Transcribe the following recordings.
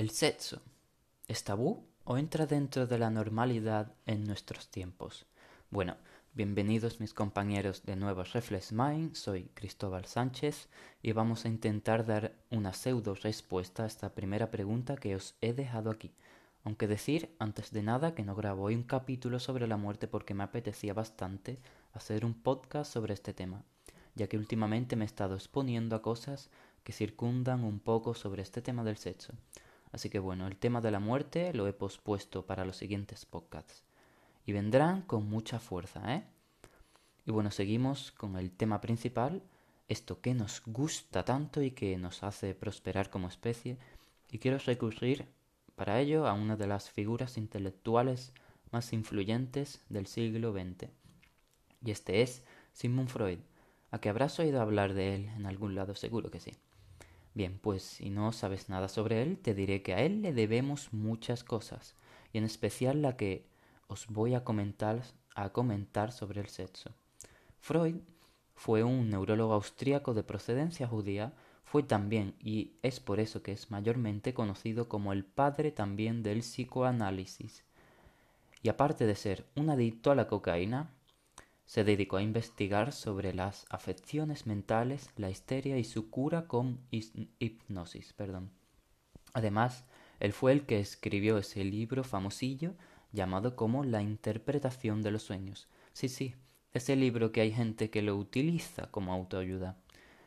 ¿El sexo es tabú o entra dentro de la normalidad en nuestros tiempos? Bueno, bienvenidos mis compañeros de nuevo Reflex Mind, soy Cristóbal Sánchez y vamos a intentar dar una pseudo respuesta a esta primera pregunta que os he dejado aquí. Aunque decir, antes de nada, que no grabo hoy un capítulo sobre la muerte porque me apetecía bastante hacer un podcast sobre este tema, ya que últimamente me he estado exponiendo a cosas que circundan un poco sobre este tema del sexo. Así que bueno, el tema de la muerte lo he pospuesto para los siguientes podcasts. Y vendrán con mucha fuerza, ¿eh? Y bueno, seguimos con el tema principal, esto que nos gusta tanto y que nos hace prosperar como especie. Y quiero recurrir para ello a una de las figuras intelectuales más influyentes del siglo XX. Y este es Sigmund Freud, a que habrás oído hablar de él en algún lado, seguro que sí. Bien, pues si no sabes nada sobre él, te diré que a él le debemos muchas cosas, y en especial la que os voy a comentar, a comentar sobre el sexo. Freud fue un neurólogo austríaco de procedencia judía, fue también, y es por eso que es mayormente conocido como el padre también del psicoanálisis. Y aparte de ser un adicto a la cocaína, se dedicó a investigar sobre las afecciones mentales, la histeria y su cura con hipnosis. Perdón. Además, él fue el que escribió ese libro famosillo llamado como La interpretación de los sueños. Sí, sí, ese libro que hay gente que lo utiliza como autoayuda,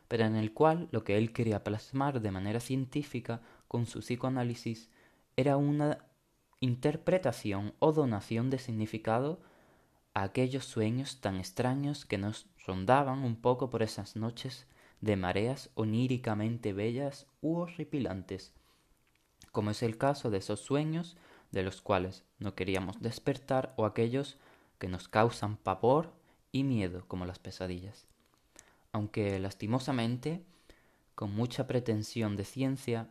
pero en el cual lo que él quería plasmar de manera científica con su psicoanálisis era una interpretación o donación de significado aquellos sueños tan extraños que nos rondaban un poco por esas noches de mareas oníricamente bellas u horripilantes, como es el caso de esos sueños de los cuales no queríamos despertar o aquellos que nos causan pavor y miedo como las pesadillas. Aunque lastimosamente, con mucha pretensión de ciencia,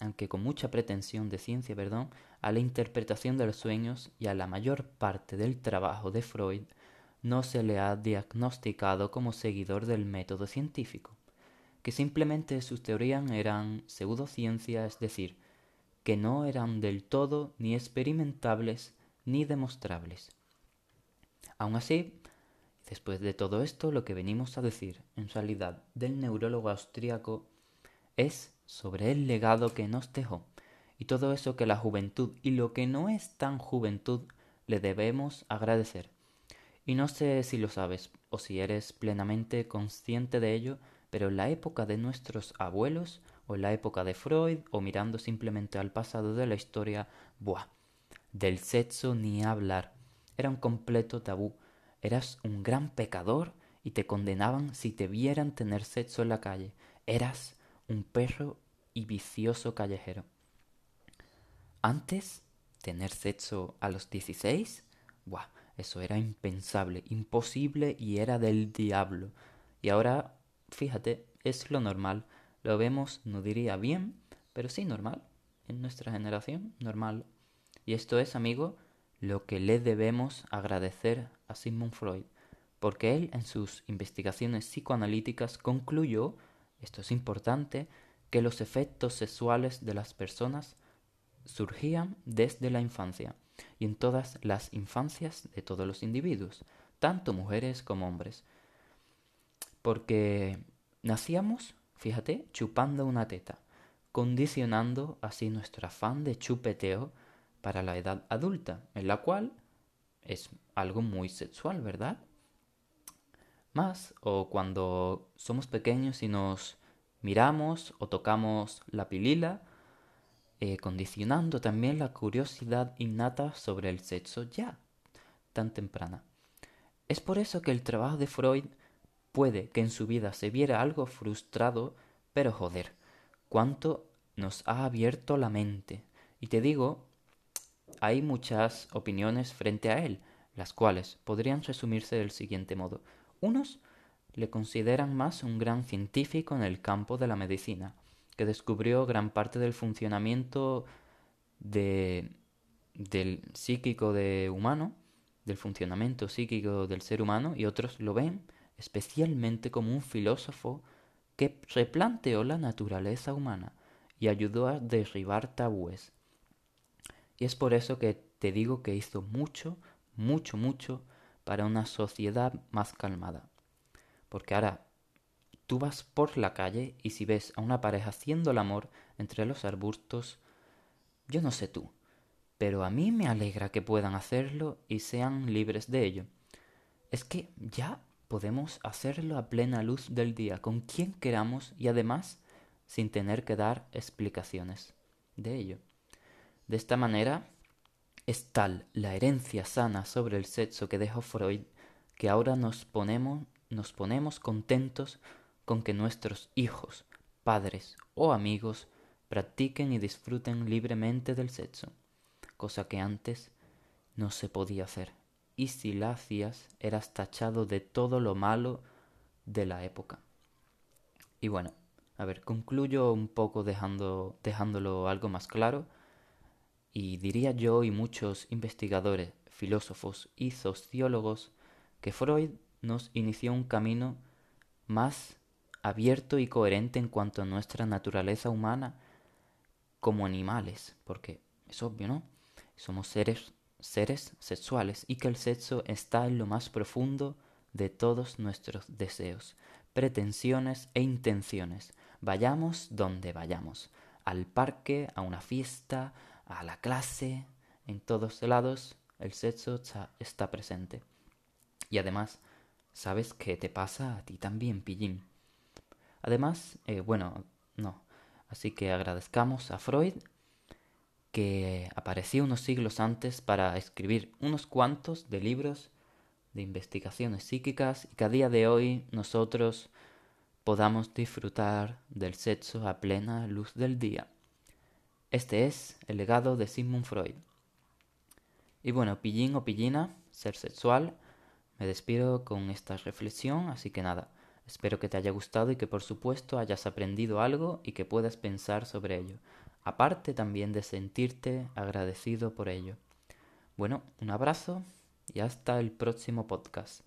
aunque con mucha pretensión de ciencia, perdón, a la interpretación de los sueños y a la mayor parte del trabajo de Freud no se le ha diagnosticado como seguidor del método científico, que simplemente sus teorías eran pseudociencia, es decir, que no eran del todo ni experimentables ni demostrables. Aun así, después de todo esto, lo que venimos a decir, en realidad, del neurólogo austríaco es sobre el legado que nos dejó y todo eso que la juventud y lo que no es tan juventud le debemos agradecer. Y no sé si lo sabes o si eres plenamente consciente de ello, pero en la época de nuestros abuelos o en la época de Freud o mirando simplemente al pasado de la historia, buah, del sexo ni hablar. Era un completo tabú. Eras un gran pecador y te condenaban si te vieran tener sexo en la calle. Eras un perro y vicioso callejero. Antes, tener sexo a los 16, buah, eso era impensable, imposible y era del diablo. Y ahora, fíjate, es lo normal. Lo vemos, no diría bien, pero sí normal. En nuestra generación, normal. Y esto es, amigo, lo que le debemos agradecer a Sigmund Freud, porque él en sus investigaciones psicoanalíticas concluyó, esto es importante, que los efectos sexuales de las personas surgían desde la infancia y en todas las infancias de todos los individuos, tanto mujeres como hombres. Porque nacíamos, fíjate, chupando una teta, condicionando así nuestro afán de chupeteo para la edad adulta, en la cual es algo muy sexual, ¿verdad? Más, o cuando somos pequeños y nos miramos o tocamos la pilila, eh, condicionando también la curiosidad innata sobre el sexo ya tan temprana. Es por eso que el trabajo de Freud puede que en su vida se viera algo frustrado, pero joder, cuánto nos ha abierto la mente. Y te digo, hay muchas opiniones frente a él, las cuales podrían resumirse del siguiente modo. Unos le consideran más un gran científico en el campo de la medicina, que descubrió gran parte del funcionamiento de, del psíquico de humano, del funcionamiento psíquico del ser humano, y otros lo ven especialmente como un filósofo que replanteó la naturaleza humana y ayudó a derribar tabúes. Y es por eso que te digo que hizo mucho, mucho, mucho para una sociedad más calmada. Porque ahora tú vas por la calle y si ves a una pareja haciendo el amor entre los arbustos, yo no sé tú, pero a mí me alegra que puedan hacerlo y sean libres de ello. Es que ya podemos hacerlo a plena luz del día, con quien queramos y además sin tener que dar explicaciones de ello. De esta manera, es tal la herencia sana sobre el sexo que dejó Freud que ahora nos ponemos, nos ponemos contentos con que nuestros hijos, padres o amigos practiquen y disfruten libremente del sexo, cosa que antes no se podía hacer, y si la hacías eras tachado de todo lo malo de la época. Y bueno, a ver, concluyo un poco dejando, dejándolo algo más claro, y diría yo y muchos investigadores, filósofos y sociólogos que Freud nos inició un camino más abierto y coherente en cuanto a nuestra naturaleza humana como animales, porque es obvio, ¿no? Somos seres, seres sexuales y que el sexo está en lo más profundo de todos nuestros deseos, pretensiones e intenciones. Vayamos donde vayamos, al parque, a una fiesta, a la clase, en todos lados el sexo está presente. Y además, ¿sabes qué te pasa a ti también, pillín? Además, eh, bueno, no. Así que agradezcamos a Freud que apareció unos siglos antes para escribir unos cuantos de libros de investigaciones psíquicas y que a día de hoy nosotros podamos disfrutar del sexo a plena luz del día. Este es el legado de Sigmund Freud. Y bueno, pillín o pillina, ser sexual, me despido con esta reflexión, así que nada, Espero que te haya gustado y que por supuesto hayas aprendido algo y que puedas pensar sobre ello, aparte también de sentirte agradecido por ello. Bueno, un abrazo y hasta el próximo podcast.